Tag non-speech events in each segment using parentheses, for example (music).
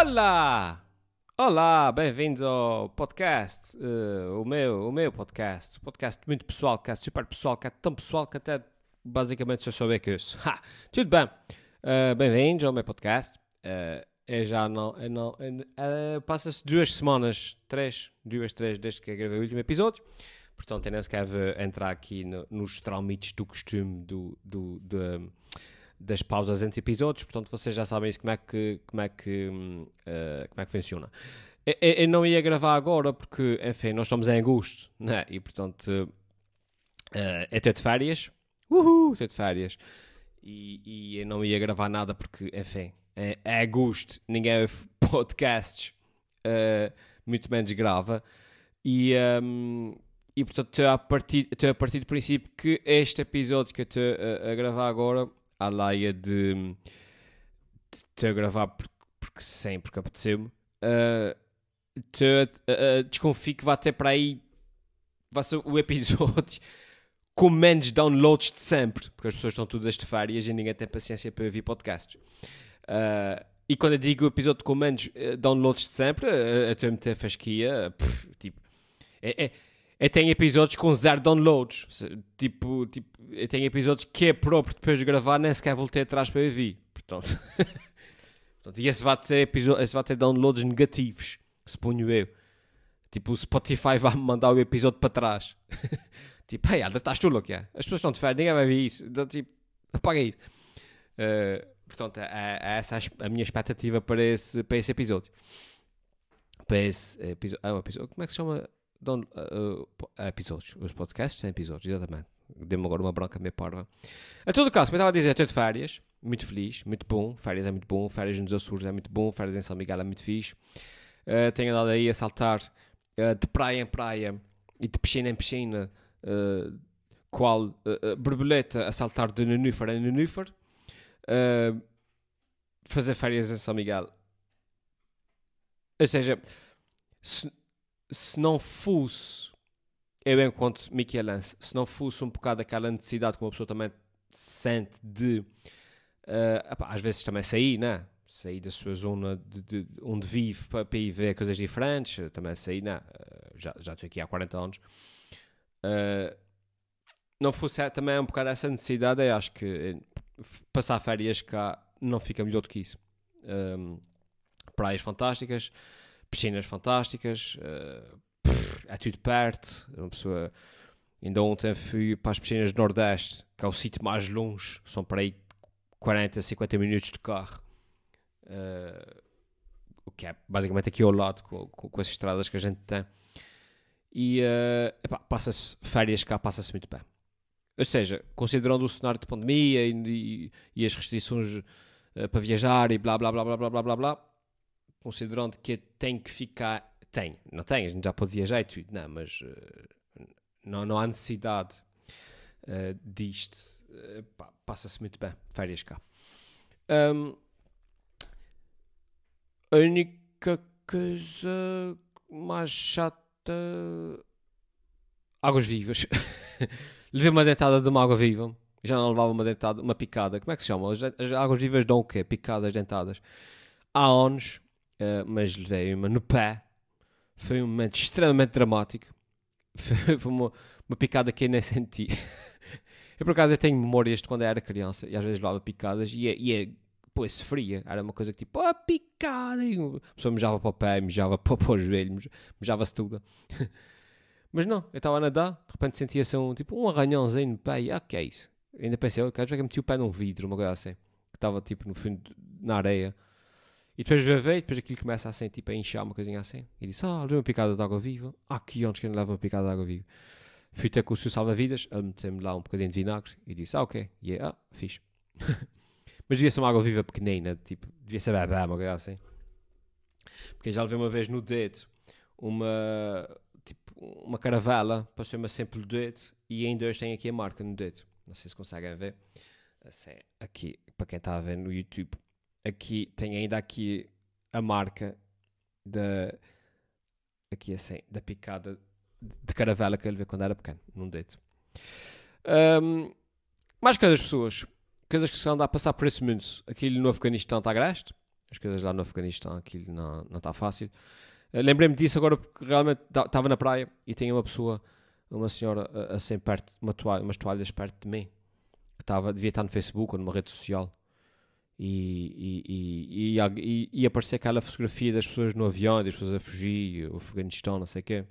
Olá! Olá, bem-vindos ao podcast, uh, o, meu, o meu podcast, podcast muito pessoal, que é super pessoal, que é tão pessoal que até basicamente só souber que isso. (laughs) Ha! Tudo bem, uh, bem-vindos ao meu podcast. Uh, eu já não, eu não uh, passa-se duas semanas, três, duas, três, desde que eu gravei o último episódio. Portanto, eu nem sequer vou entrar aqui no, nos traumites do costume do, do, do das pausas entre episódios, portanto vocês já sabem isso, como é que, como é que, uh, como é que funciona. Eu, eu, não ia gravar agora porque, enfim, nós estamos em agosto, né? e portanto uh, é estou de férias, uhul, estou de férias, e, e, eu não ia gravar nada porque, enfim, é, é agosto, ninguém ouve (laughs) podcasts, uh, muito menos grava, e... Um, e portanto estou a, partir, estou a partir do princípio que este episódio que eu estou a, a gravar agora à laia de, de, a gravar porque, porque sim, porque apeteceu-me. Uh, uh, desconfio que vai ter para aí vai ser o episódio (laughs) com menos downloads de sempre, porque as pessoas estão todas de férias e ninguém tem paciência para ouvir podcasts. Uh, e quando eu digo episódio com menos downloads de sempre, estou a meter fasquia, pff, tipo, é, é, eu tenho episódios com zero downloads. Tipo, tipo eu tenho episódios que é próprio depois de gravar, nem sequer voltei atrás para ouvir. Portanto, (laughs) Portanto e esse vai, ter esse vai ter downloads negativos, suponho eu. Tipo, o Spotify vai-me mandar o episódio para trás. (laughs) tipo, ei, hey, estás tu louco, é? As pessoas estão de férias, ninguém vai ver isso. Então, tipo, apaga isso. Uh, portanto, é, é essa a minha expectativa para esse, para esse episódio. Para esse episódio. Ah, episódio. Como é que se chama? Don, uh, uh, episódios. Os podcasts são episódios, exatamente. Deu-me agora uma branca meio parva. A todo caso, como eu estava a dizer, estou de férias. Muito feliz, muito bom. Férias é muito bom. Férias nos Açores é muito bom. Férias em São Miguel é muito fixe. Uh, tenho andado aí a saltar uh, de praia em praia e de piscina em piscina. Uh, qual borboleta a saltar de nenúfar em nenúfar. fazer férias em São Miguel. Ou seja, se, se não fosse, eu enquanto Michelense, se não fosse um bocado aquela necessidade que uma pessoa também sente de, uh, às vezes também sair, né? Sair da sua zona de, de onde vive para, para ir ver coisas diferentes, também sair, né? Uh, já, já estou aqui há 40 anos. Uh, não fosse também um bocado essa necessidade, eu acho que passar férias cá não fica melhor do que isso. Um, praias fantásticas, piscinas fantásticas, uh, pff, é tudo perto. Uma pessoa. Ainda ontem fui para as piscinas do Nordeste, que é o sítio mais longe, são para aí 40, 50 minutos de carro. Uh, o que é basicamente aqui ao lado, com, com, com, as estradas que a gente tem. E uh, passa-se férias cá, passa-se muito bem. Ou seja, considerando o cenário de pandemia e, e, e as restrições uh, para viajar e blá blá blá blá blá blá blá, blá considerando que tem que ficar. Tem, não tem, a gente já pode viajar e tudo, não, mas uh, não, não há necessidade uh, disto. Uh, Passa-se muito bem, férias cá. Um, a única coisa mais chata. Águas vivas. (laughs) Levei uma dentada de uma água viva. Já não levava uma dentada, uma picada. Como é que se chama? As, as águas vivas dão o quê? Picadas, dentadas. Há anos uh, mas levei uma no pé. Foi um momento extremamente dramático. (laughs) Foi, foi uma, uma picada que eu nem senti. (laughs) eu, por acaso, eu tenho memórias de quando eu era criança e às vezes levava picadas e é, e é pô, se fria. Era uma coisa que tipo, ah, picada. E a pessoa mejava para o pé, mejava para, (laughs) para o joelho, mejava-se tudo. Mas não, eu estava a nadar, de repente sentia-se um, tipo, um arranhãozinho no pé e, ah, que é isso? ainda pensei, oh, quero ver que meti o pé num vidro, uma coisa assim, que estava tipo no fundo, na areia. E depois veio, depois aquilo começa assim, tipo, a inchar uma coisinha assim. E disse, ah, oh, levei uma picada de água viva. Ah, que onde que eu não levo uma picada de água viva? Fui ter com o seu salva-vidas, ele meteu-me lá um bocadinho de vinagre e disse, ah, ok. E yeah, ah, fixe. (laughs) Mas devia ser uma água viva pequenina, tipo, devia ser bebê, uma coisa assim. Porque já levei uma vez no dedo uma, tipo, uma caravela, passou-me sempre no dedo e ainda hoje tem aqui a marca no dedo. Não sei se conseguem ver. Assim, aqui, para quem está a ver no YouTube aqui tem ainda aqui a marca da aqui assim, da picada de caravela que ele vê quando era pequeno, num dedo. Um, mais coisas, pessoas. Coisas que se andam a passar por esse mundo. Aquilo no Afeganistão está agreste. As coisas lá no Afeganistão, aquilo não está fácil. Uh, Lembrei-me disso agora porque realmente estava na praia e tinha uma pessoa, uma senhora assim perto, uma toalha, umas toalhas perto de mim, que estava, devia estar no Facebook ou numa rede social. E, e, e, e, aparecer aquela fotografia das pessoas no avião, das pessoas a fugir, o Afeganistão, não sei o quê.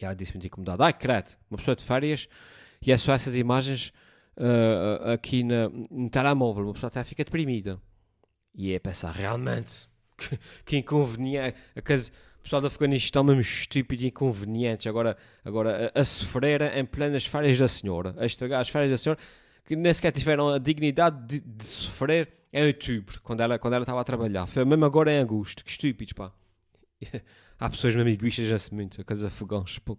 E ela disse-me incomodado: Ai, credo, uma pessoa de férias e é só essas imagens uh, aqui na, no telemóvel, uma pessoa até fica deprimida. E é pensar, realmente, que, que inconveniente. O pessoal do Afeganistão mesmo estúpido e inconvenientes, agora, agora a, a sofrer em plenas férias da senhora, a estragar as férias da senhora, que nem sequer tiveram a dignidade de, de sofrer em outubro, quando ela, quando ela estava a trabalhar. Foi mesmo agora em agosto, que estúpidos, pá. (laughs) Há pessoas mesmo egoístas nesse muito, aqueles afegãos, pô.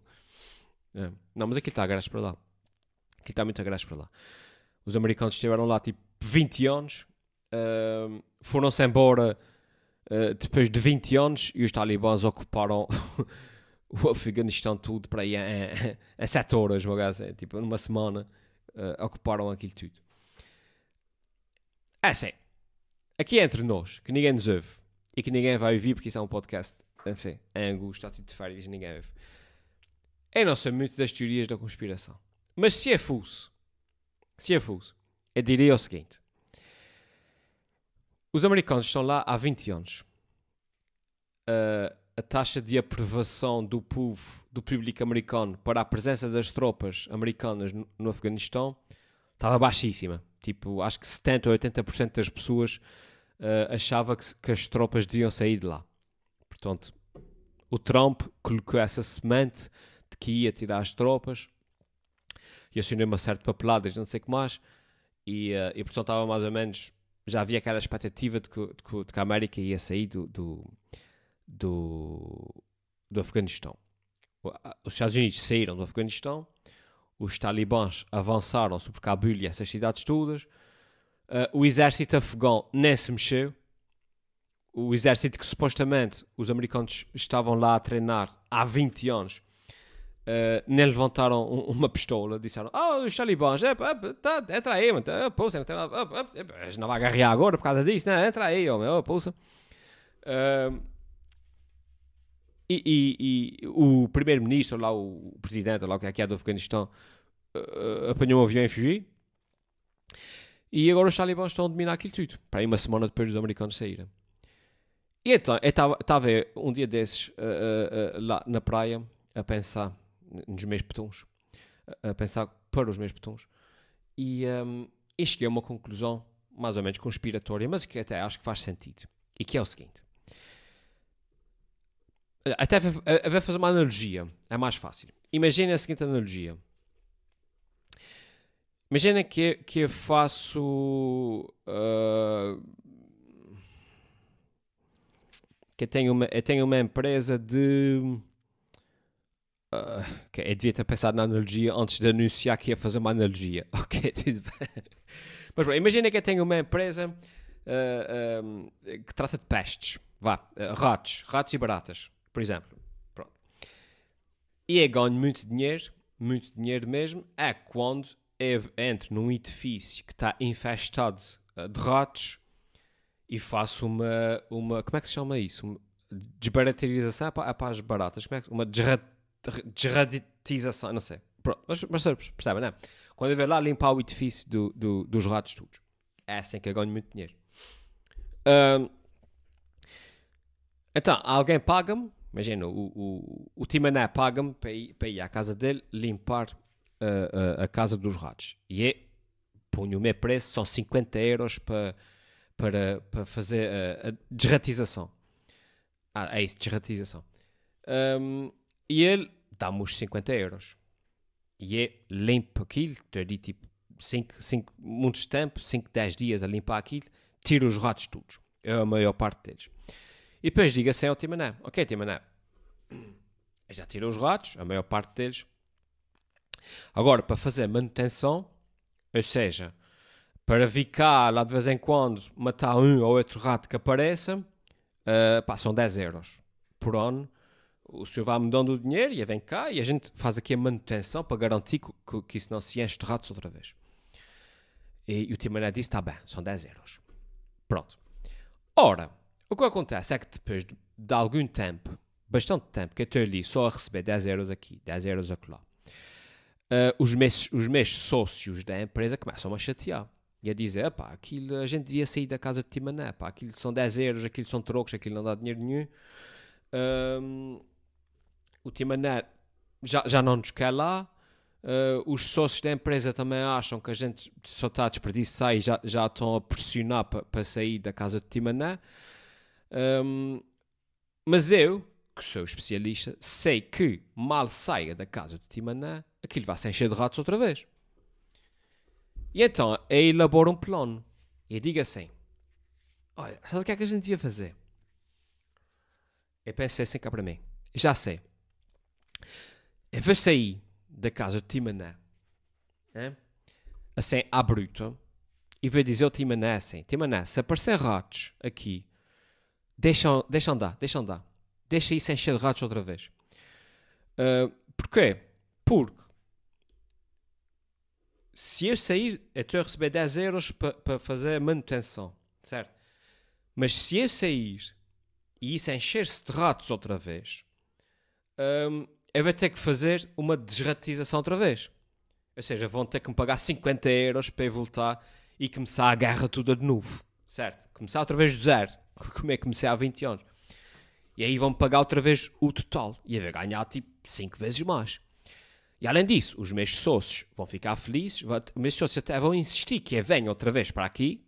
É. Não, mas aquilo está a graça para lá. Aquilo está muito a graça para lá. Os americanos estiveram lá tipo 20 anos, uh, foram-se embora uh, depois de 20 anos e os talibãs ocuparam (laughs) o Afeganistão tudo para aí em, em 7 horas, assim, tipo numa semana, uh, ocuparam aquilo tudo. É assim, aqui é entre nós, que ninguém nos ouve e que ninguém vai ouvir porque isso é um podcast, enfim, em angústia, está tudo de férias, ninguém ouve. Eu não sei muito das teorias da conspiração. Mas se é fuso, se é fuso, eu diria o seguinte: os americanos estão lá há 20 anos. Uh, a taxa de aprovação do povo, do público americano para a presença das tropas americanas no, no Afeganistão estava baixíssima. Tipo, acho que 70 ou 80% das pessoas uh, achava que, que as tropas deviam sair de lá. Portanto, o Trump colocou essa semente de que ia tirar as tropas e assinou uma certa papelada, não sei o que mais, e, uh, e portanto estava mais ou menos, já havia aquela expectativa de que, de que, de que a América ia sair do, do, do, do Afeganistão. Os Estados Unidos saíram do Afeganistão, os talibãs avançaram sobre Cabul e essas cidades todas, uh, o exército afegão nem se mexeu, o exército que supostamente os americanos estavam lá a treinar há 20 anos Uh, nem levantaram um, uma pistola, disseram: Oh, os talibãs, é, é, tá, entra aí, mano, é, poça, não, é, não vai agarrar agora por causa disso, né? Entra aí, homem, oh, poça. Uh, e, e, e, o primeiro-ministro, lá, o presidente, lá, que é, que é do Afeganistão, uh, apanhou um avião e fugiu. E agora os talibãs estão a dominar aquilo tudo, para aí uma semana depois dos americanos saírem. E então, eu estava um dia desses lá na praia a pensar nos meus petons, a pensar para os meus petons, e, um, e cheguei a uma conclusão mais ou menos conspiratória, mas que até acho que faz sentido, e que é o seguinte. Até a fazer uma analogia, é mais fácil. Imaginem a seguinte analogia. Imagina que, que eu faço. Uh, que eu tenho, uma, eu tenho uma empresa de Uh, okay, eu devia ter pensado na analogia antes de anunciar que ia fazer uma analogia. (laughs) Ok, tudo bem. Mas bom, imagina que eu tenho uma empresa uh, um, que trata de pestes. Vá, ratos, ratos e baratas, por exemplo. Pronto. E eu ganho muito dinheiro, muito dinheiro mesmo, é quando eu entro num edifício que está infestado de ratos e faço uma, uma. Como é que se chama isso? Uma desbaraterização é para, é para as baratas. Como é que, uma desraditização, não sei. Pronto, mas, mas percebem, não é? Quando eu ver lá limpar o edifício do, do, dos ratos todos, é assim que eu ganho muito dinheiro. Um, então, alguém paga-me, imagina, o, o, o Timané paga-me para para ir à casa dele limpar a casa dos ratos. E é, ponho o meu preço, são 50 euros para, para, para fazer a, a desratização. Ah, é isso, desratização. Um, e ele dá-me os 50 euros. E é limpo aquilo, ali tipo 5, 5, muitos tempo, 5, 10 dias a limpar aquilo, tiro os ratos todos. É a maior parte deles. E depois diga assim ao Timané, ok Timané, já tirou os ratos, a maior parte deles. Agora, para fazer manutenção, ou seja, para cá lá de vez em quando matar um ou outro rato que apareça, uh, pá, são 10 euros por ano o senhor vai-me dando o dinheiro e vem cá e a gente faz aqui a manutenção para garantir que, que, que isso não se enche de ratos outra vez. E, e o Timané disse: está bem, são 10 euros. Pronto. Ora, o que acontece é que depois de, de algum tempo, bastante tempo, que eu estou ali só a receber 10 euros aqui, 10 euros acolá, uh, os, meus, os meus sócios da empresa começam a chatear e a dizer, pá, aquilo, a gente devia sair da casa de Timané, pá, aquilo são 10 euros, aquilo são trocos, aquilo não dá dinheiro nenhum. Um, o Timané já, já não nos quer lá, uh, os sócios da empresa também acham que a gente só está a desperdiçar e já, já estão a pressionar para pa sair da casa de Timané. Um, mas eu, que sou especialista, sei que mal saia da casa de Timané, aquilo vai se encher de ratos outra vez. E então, eu elaboro um plano. E digo assim: Olha, sabe o que é que a gente devia fazer? Eu pensei assim cá para mim: Já sei. Eu vou sair da casa de Timané, né? assim, à bruta, e vou dizer ao Timané assim: Timané, se aparecer ratos aqui, deixa, deixa andar, deixa andar. Deixa isso encher de ratos outra vez. Uh, porquê? Porque se eu sair, eu estou a receber 10 euros para pa fazer manutenção, certo? Mas se eu sair e isso encher-se de ratos outra vez, um, eu vou ter que fazer uma desratização outra vez. Ou seja, vão ter que me pagar 50 euros para eu voltar e começar a guerra toda de novo, certo? Começar outra vez do zero, (laughs) como é que comecei há 20 anos. E aí vão pagar outra vez o total. E vou ganhar tipo 5 vezes mais. E além disso, os meus sócios vão ficar felizes, os meus sócios até vão insistir que eu venha outra vez para aqui.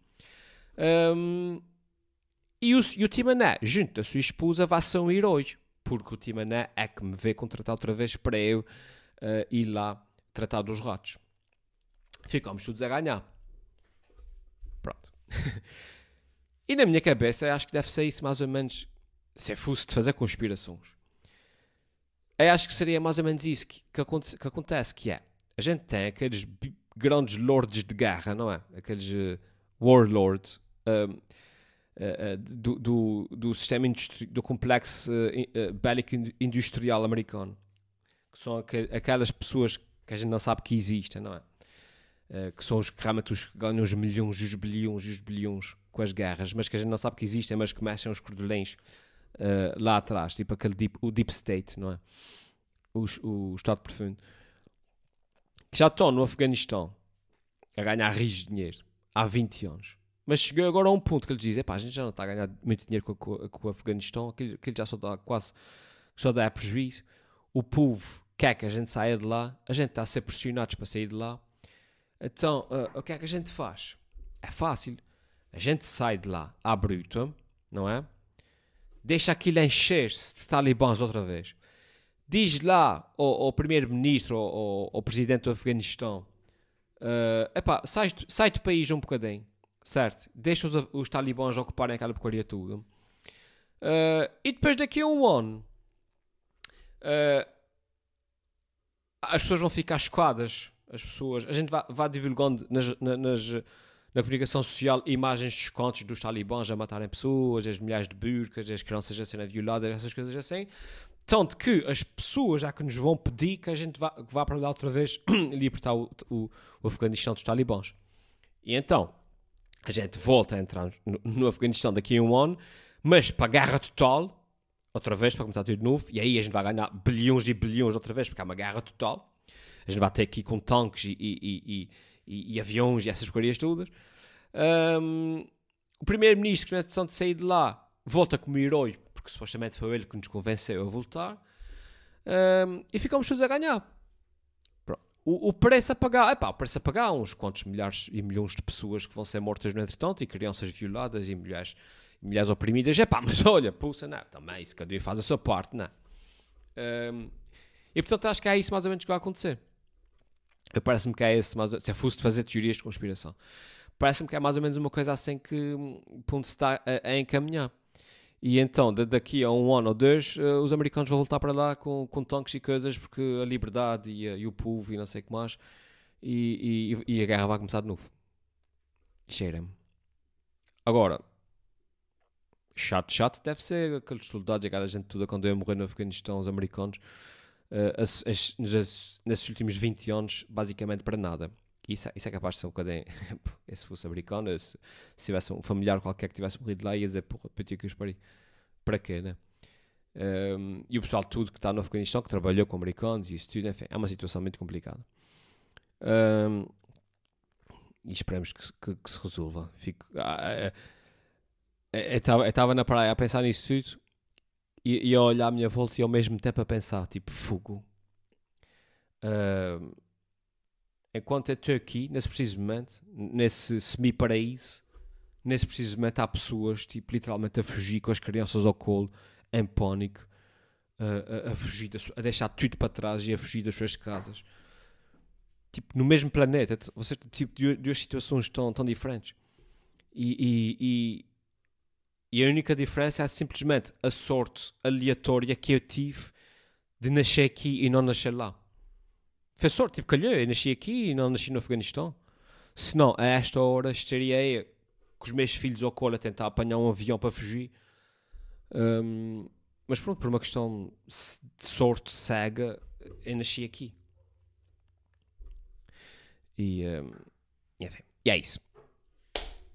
Um, e, o, e o Timané, junto da sua esposa, vai ser um herói, porque o Timané é que me vê contratar outra vez para eu uh, ir lá tratar dos ratos. Ficamos todos a ganhar. Pronto. (laughs) e na minha cabeça, acho que deve ser isso mais ou menos, se é fosse de fazer conspirações. Eu acho que seria mais ou menos isso que, que, aconte, que acontece, que é, a gente tem aqueles grandes lords de guerra, não é? Aqueles uh, warlords uh, uh, do, do, do, sistema do complexo bélico industrial americano. Que são aqu aquelas pessoas que a gente não sabe que existem, não é? que são os que realmente os que ganham os milhões, os bilhões, os bilhões com as guerras, mas que a gente não sabe que existem, mas começam os cordolões uh, lá atrás, tipo aquele deep, o Deep State, não é? O, o Estado Profundo, que já estão no Afeganistão a ganhar rios de dinheiro há 20 anos. Mas chegou agora a um ponto que eles dizem: a gente já não está a ganhar muito dinheiro com, com, com o Afeganistão, aquilo, aquilo já só dá quase só dá prejuízo. O povo quer que a gente saia de lá, a gente está a ser pressionados para sair de lá. Então, uh, o que é que a gente faz? É fácil. A gente sai de lá à bruta, não é? deixa aquilo encher-se de talibãs outra vez. Diz lá ao, ao primeiro-ministro ao, ao, presidente do Afeganistão: uh, epá, sai, sai do país um bocadinho, certo? Deixa os, os talibãs ocuparem aquela porcaria tudo. Uh, e depois daqui a um ano, uh, as pessoas vão ficar chocadas. As pessoas, a gente vai, vai divulgando nas, nas, na comunicação social imagens chocantes dos talibãs a matarem pessoas, as milhares de burcas, as crianças a serem violadas, essas coisas assim. Tanto que as pessoas já que nos vão pedir que a gente vá, vá para lá outra vez (clears throat) libertar o, o, o Afeganistão dos talibãs. E então, a gente volta a entrar no, no Afeganistão daqui a um ano, mas para a guerra total, outra vez, para começar tudo de novo, e aí a gente vai ganhar bilhões e bilhões outra vez, porque há uma guerra total. A gente vai ter aqui com tanques e, e, e, e, e aviões e essas coisas todas. Um, o primeiro-ministro, que na decisão de sair de lá, volta como herói, porque supostamente foi ele que nos convenceu a voltar. Um, e ficamos todos a ganhar. O, o, preço a pagar, epá, o preço a pagar, uns quantos milhares e milhões de pessoas que vão ser mortas no entretanto, e crianças violadas e mulheres, mulheres oprimidas, epá, mas olha, pulsa, não, também, se cada um faz a sua parte, não. Um, e portanto acho que é isso mais ou menos que vai acontecer. Parece-me que é esse, se eu fosse de fazer teorias de conspiração, parece-me que é mais ou menos uma coisa assim que ponto se está a, a encaminhar. E então, daqui a um ano ou dois, uh, os americanos vão voltar para lá com, com tanques e coisas, porque a liberdade e, a, e o povo e não sei o que mais, e, e, e, a guerra vai começar de novo. Cheira-me. Agora, chato, chato deve ser aqueles soldados, aquela gente toda quando ia morrer no Afeganistão, os americanos uh, as, as, nesses últimos 20 anos, basicamente para nada. Isso, é- isso é capaz de ser um bocadinho. se fosse americano, se, se tivesse um familiar qualquer que tivesse morrido lá, ia dizer, porra, PT que. Para quê, né? Um, e o pessoal tudo que está no Afeganistão, que trabalhou com americanos e isso tudo, enfim, é uma situação muito complicada. Um, e esperemos que, que, que se resolva. Fico, ah, eu estava na praia a pensar nisso tudo e, e, a olhar à minha volta e ao mesmo tempo a pensar, tipo, fogo. Uh, enquanto eu estou aqui, nesse preciso momento, nesse semi-paraíso, nesse preciso momento há pessoas, tipo, literalmente a fugir com as crianças ao colo, em pânico, a, a, a fugir, a deixar tudo para trás e a fugir das suas casas. Tipo, no mesmo planeta, vocês, tipo, duas situações tão, tão diferentes. E, e, e, e a única diferença é simplesmente a sorte aleatória que eu tive de nascer aqui e não nascer lá. Foi sorte, tipo, calhou, eu nasci aqui e não nasci no Afeganistão. Senão, a esta hora, estaria aí com os meus filhos ao colo a tentar apanhar um avião para fugir. Um, mas pronto, por uma questão de sorte cega, eu nasci aqui. E, um, enfim, e é isso.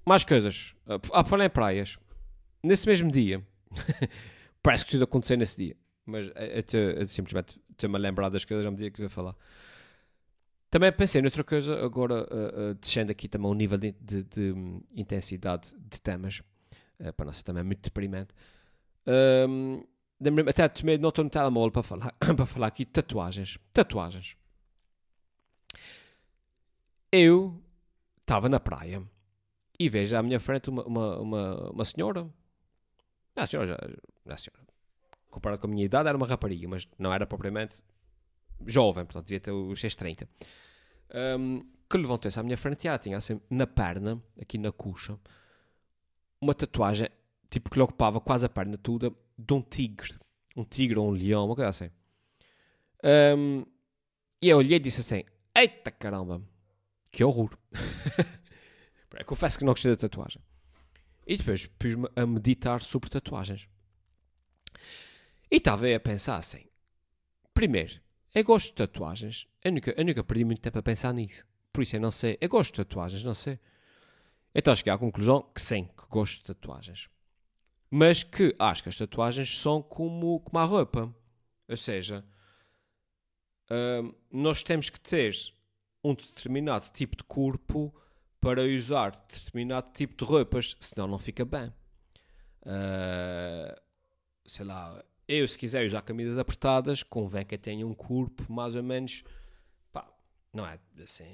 Mais coisas. Ah, falar em praias. Nesse mesmo dia, (laughs) parece que tudo aconteceu nesse dia. Mas eu, eu simplesmente estou-me a lembrar das coisas à medida que eu falar. Também pensei noutra coisa, agora uh, uh, descendo aqui também o nível de, de, de um, intensidade de temas, uh, para não ser também muito deprimente. Um, até tomei nota no telemóvel para falar, (coughs) para falar aqui de tatuagens. Tatuagens. Eu estava na praia e vejo à minha frente uma, uma, uma, uma senhora. A senhora, já, a senhora, comparado com a minha idade, era uma rapariga, mas não era propriamente jovem, portanto, devia ter os seus 30. Um, que levantou-se à minha frente e ela tinha assim na perna, aqui na coxa, uma tatuagem, tipo que lhe ocupava quase a perna toda, de um tigre. Um tigre ou um leão, uma coisa assim. Um, e eu olhei e disse assim: Eita caramba, que horror! (laughs) Confesso que não gostei da tatuagem. E depois pus-me a meditar sobre tatuagens. E estava a pensar assim: primeiro, eu gosto de tatuagens. Eu nunca, eu nunca perdi muito tempo a pensar nisso. Por isso eu não sei. Eu gosto de tatuagens, não sei. Então cheguei à conclusão que sim, que gosto de tatuagens. Mas que acho que as tatuagens são como, como a roupa. Ou seja, uh, nós temos que ter um determinado tipo de corpo para usar determinado tipo de roupas, senão não fica bem. Uh, sei lá, eu, se quiser usar camisas apertadas, convém que eu tenha um corpo mais ou menos. Pá, não é assim.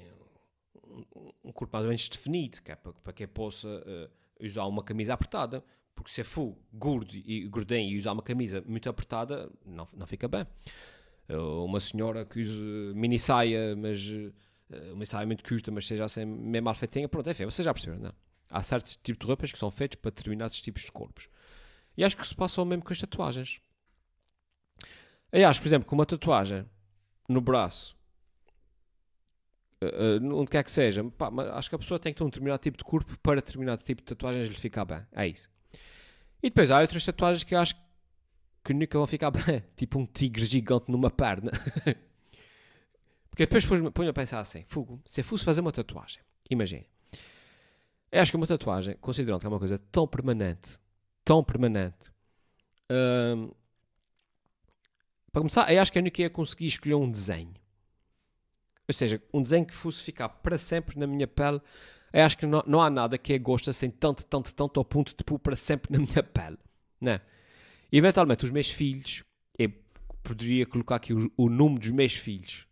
Um, corpo mais ou menos definido, que é para, para que eu possa uh, usar uma camisa apertada. Porque se eu for gordo e gordinho e usar uma camisa muito apertada, não, não fica bem. Uh, uma senhora que use mini saia, mas uma saia muito curta, mas seja assim meio mal feitinha, pronto, enfim, vocês já perceberam, não? Há certos tipos de roupas que são feitos para determinados tipos de corpos. E acho que se passa o mesmo com as tatuagens. Eu acho, por exemplo, com uma tatuagem no braço, uh, uh, onde quer que seja, pá, acho que a pessoa tem que ter um determinado tipo de corpo para determinado tipo de tatuagens lhe ficar bem. É isso. E depois há outras tatuagens que eu acho que nunca vão ficar bem. (laughs) Tipo um tigre gigante numa perna. (laughs) Porque depois ponho a pensar assim: fogo, se eu fosse fazer uma tatuagem, imagine. Eu acho que uma tatuagem, considerando que é uma coisa tão permanente, tão permanente, hum, para começar, eu acho que eu nunca ia conseguir escolher um desenho. Ou seja, um desenho que fosse ficar para sempre na minha pele. Eu acho que não, não há nada que eu goste assim tanto, tanto, tanto ao ponto de pôr para sempre na minha pele. Né? E eventualmente os meus filhos, eu poderia colocar aqui o, o número dos meus filhos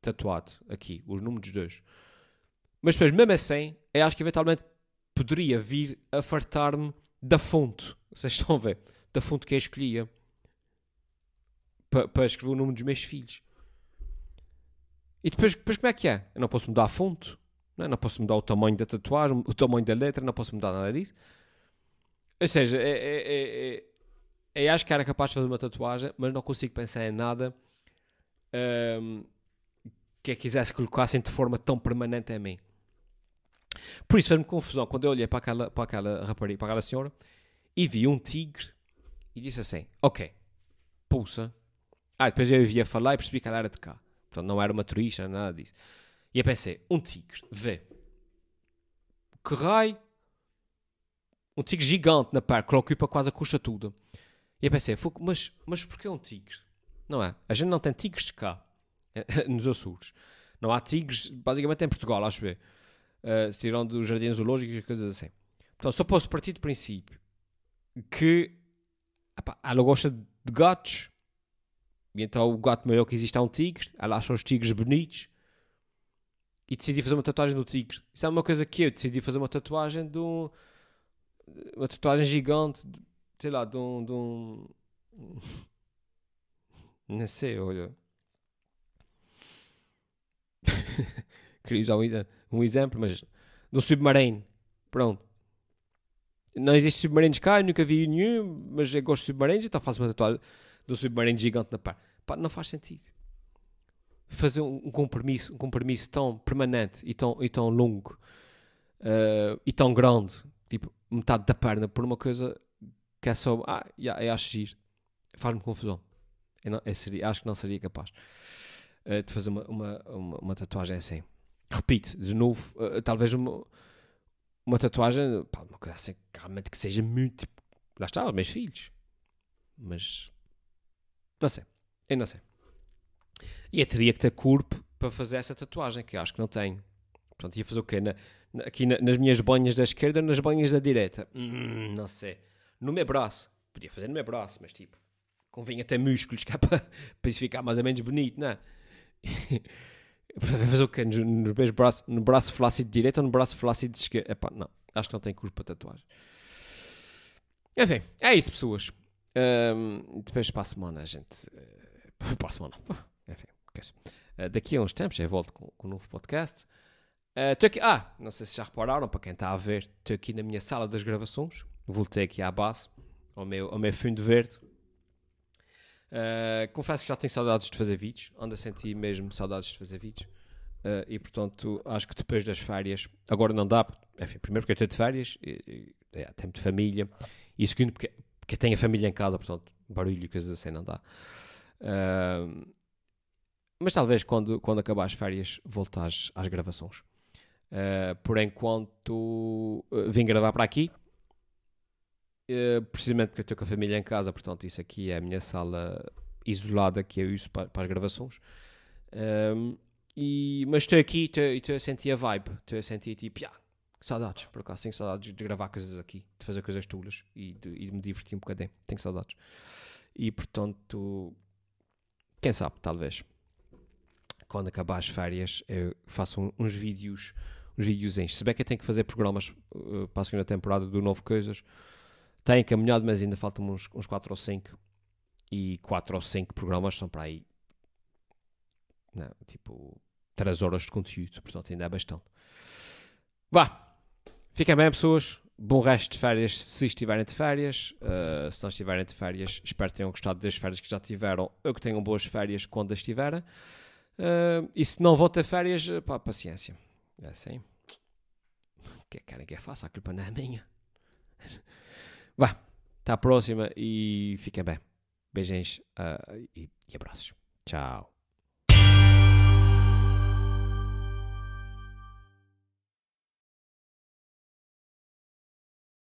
tatuado aqui, os números dos dois. Mas depois, mesmo assim, eu acho que eventualmente poderia vir a fartar-me da fonte. Vocês (laughs) estão a ver? Da fonte que eu escolhia para, para escrever o nome dos meus filhos. E depois, depois como é que é? Eu não posso mudar a fonte, não, é? não posso mudar o tamanho da tatuagem, o tamanho da letra, não posso mudar nada disso. Ou seja, é, é, é, é, acho que era capaz de fazer uma tatuagem, mas não consigo pensar em nada um, que eu quisesse colocassem de forma tão permanente em mim. Por isso fez-me confusão quando eu olhei para aquela, para aquela rapariga, para aquela senhora e vi um tigre e disse assim: Ok, pulsa, ah, depois eu via falar e percebi que ela era de cá. Portanto, não era uma turista, nada disso. E eu pensei, um tigre, vê. Que raio. Um tigre gigante na perna, que ocupa quase a coxa toda. E eu pensei, mas, mas porquê um tigre? Não é? A gente não tem tigres cá, (laughs) nos Açores. Não há tigres, basicamente em Portugal, acho eu. Uh, se irão dos jardins zoológicos e coisas assim. Então, só posso partir do princípio que ela gosta de gatos. E então o gato maior que existe é um tigre. Ela acha os tigres bonitos. E decidi fazer uma tatuagem do tigre. Isso é uma coisa que eu decidi fazer uma tatuagem de um. Uma tatuagem gigante. De, sei lá, de um. De um... (laughs) Não sei, olha. (laughs) Queria usar um, exemplo, mas. Um submarino. Pronto. Não existe submarinos cá, eu nunca vi nenhum, mas eu gosto de submarinos, então faço uma tatuagem um submarino gigante na. Pá, não faz sentido. Fazer um, compromisso, um compromisso tão permanente e tão, e tão longo uh, e tão grande, tipo metade da perna, por uma coisa que é só. Ah, yeah, eu acho giro. Faz-me confusão. Eu, não, eu seria, acho que não seria capaz uh, de fazer uma, uma, uma, uma, tatuagem assim. Repito, de novo, uh, talvez uma uma tatuagem, pá, uma coisa assim, realmente que seja muito. Tipo, lá está, meus filhos. Mas. Não sei. Eu não sei. E eu teria que ter corpo para fazer essa tatuagem, que eu acho que não tenho. Portanto, ia fazer o quê? Na, na, aqui na, nas minhas banhas da esquerda ou nas banhas da direita? Hum, não sei. No meu braço. Podia fazer no meu braço, mas tipo, convinha ter músculos que é (laughs) para, para isso ficar mais ou menos bonito, não é? Fazer o quê? Nos, nos meus braços, no braço flácido direito ou no braço flácido esquerdo? Epá, não. Acho que não tem curva para tatuagem. Enfim, é isso, pessoas. Um, depois para a semana a gente. Uh, para a semana. (laughs) Enfim, uh, daqui a uns tempos eu volto com, com um novo podcast. Uh, aqui, ah, não sei se já repararam, para quem está a ver, estou aqui na minha sala das gravações. Voltei aqui à base, ao meu, ao meu fundo verde. Uh, confesso que já tenho saudades de fazer vídeos, ando a sentir mesmo saudades de fazer vídeos. Uh, e portanto, acho que depois das férias, agora não dá, enfim, primeiro porque eu estou de férias, e, e, é, tempo de família, e segundo porque, porque tenho a família em casa, portanto, barulho e coisas assim não dá. Uh, mas talvez quando, quando acabar as férias volte às, gravações. Por enquanto, vim gravar para aqui, eh, precisamente porque eu estou com a família em casa, portanto, isso aqui é a minha sala isolada que eu uso para, para as gravações. Um, e, mas estou aqui e estou a sentir a vibe, estou a sentir tipo, yeah, saudades, por acaso, tenho saudades de gravar coisas aqui, de fazer coisas tulas e de, e de me divertir um bocadinho, tenho saudades. E portanto, quem sabe, talvez, quando acabar as férias, eu faço um, uns vídeos, uns videozinhos. Se bem que eu tenho que fazer programas uh, para a segunda temporada do Novo Coisas, tem caminhado, mas ainda faltam uns, uns 4 ou 5. E 4 ou 5 programas são para aí. Não, tipo, 3 horas de conteúdo. Portanto, ainda é bastante. Vá! Fiquem bem, pessoas. Bom resto de férias se estiverem de férias. Uh, se não estiverem de férias, espero que tenham gostado das férias que já tiveram ou que tenham boas férias quando as tiverem. Uh, e se não vão ter férias, pá, paciência. É assim. O que é que querem que eu faça? A culpa não é minha. Vá, até a próxima e fiquem bem. Beijinhos uh, e, e abraços. Tchau.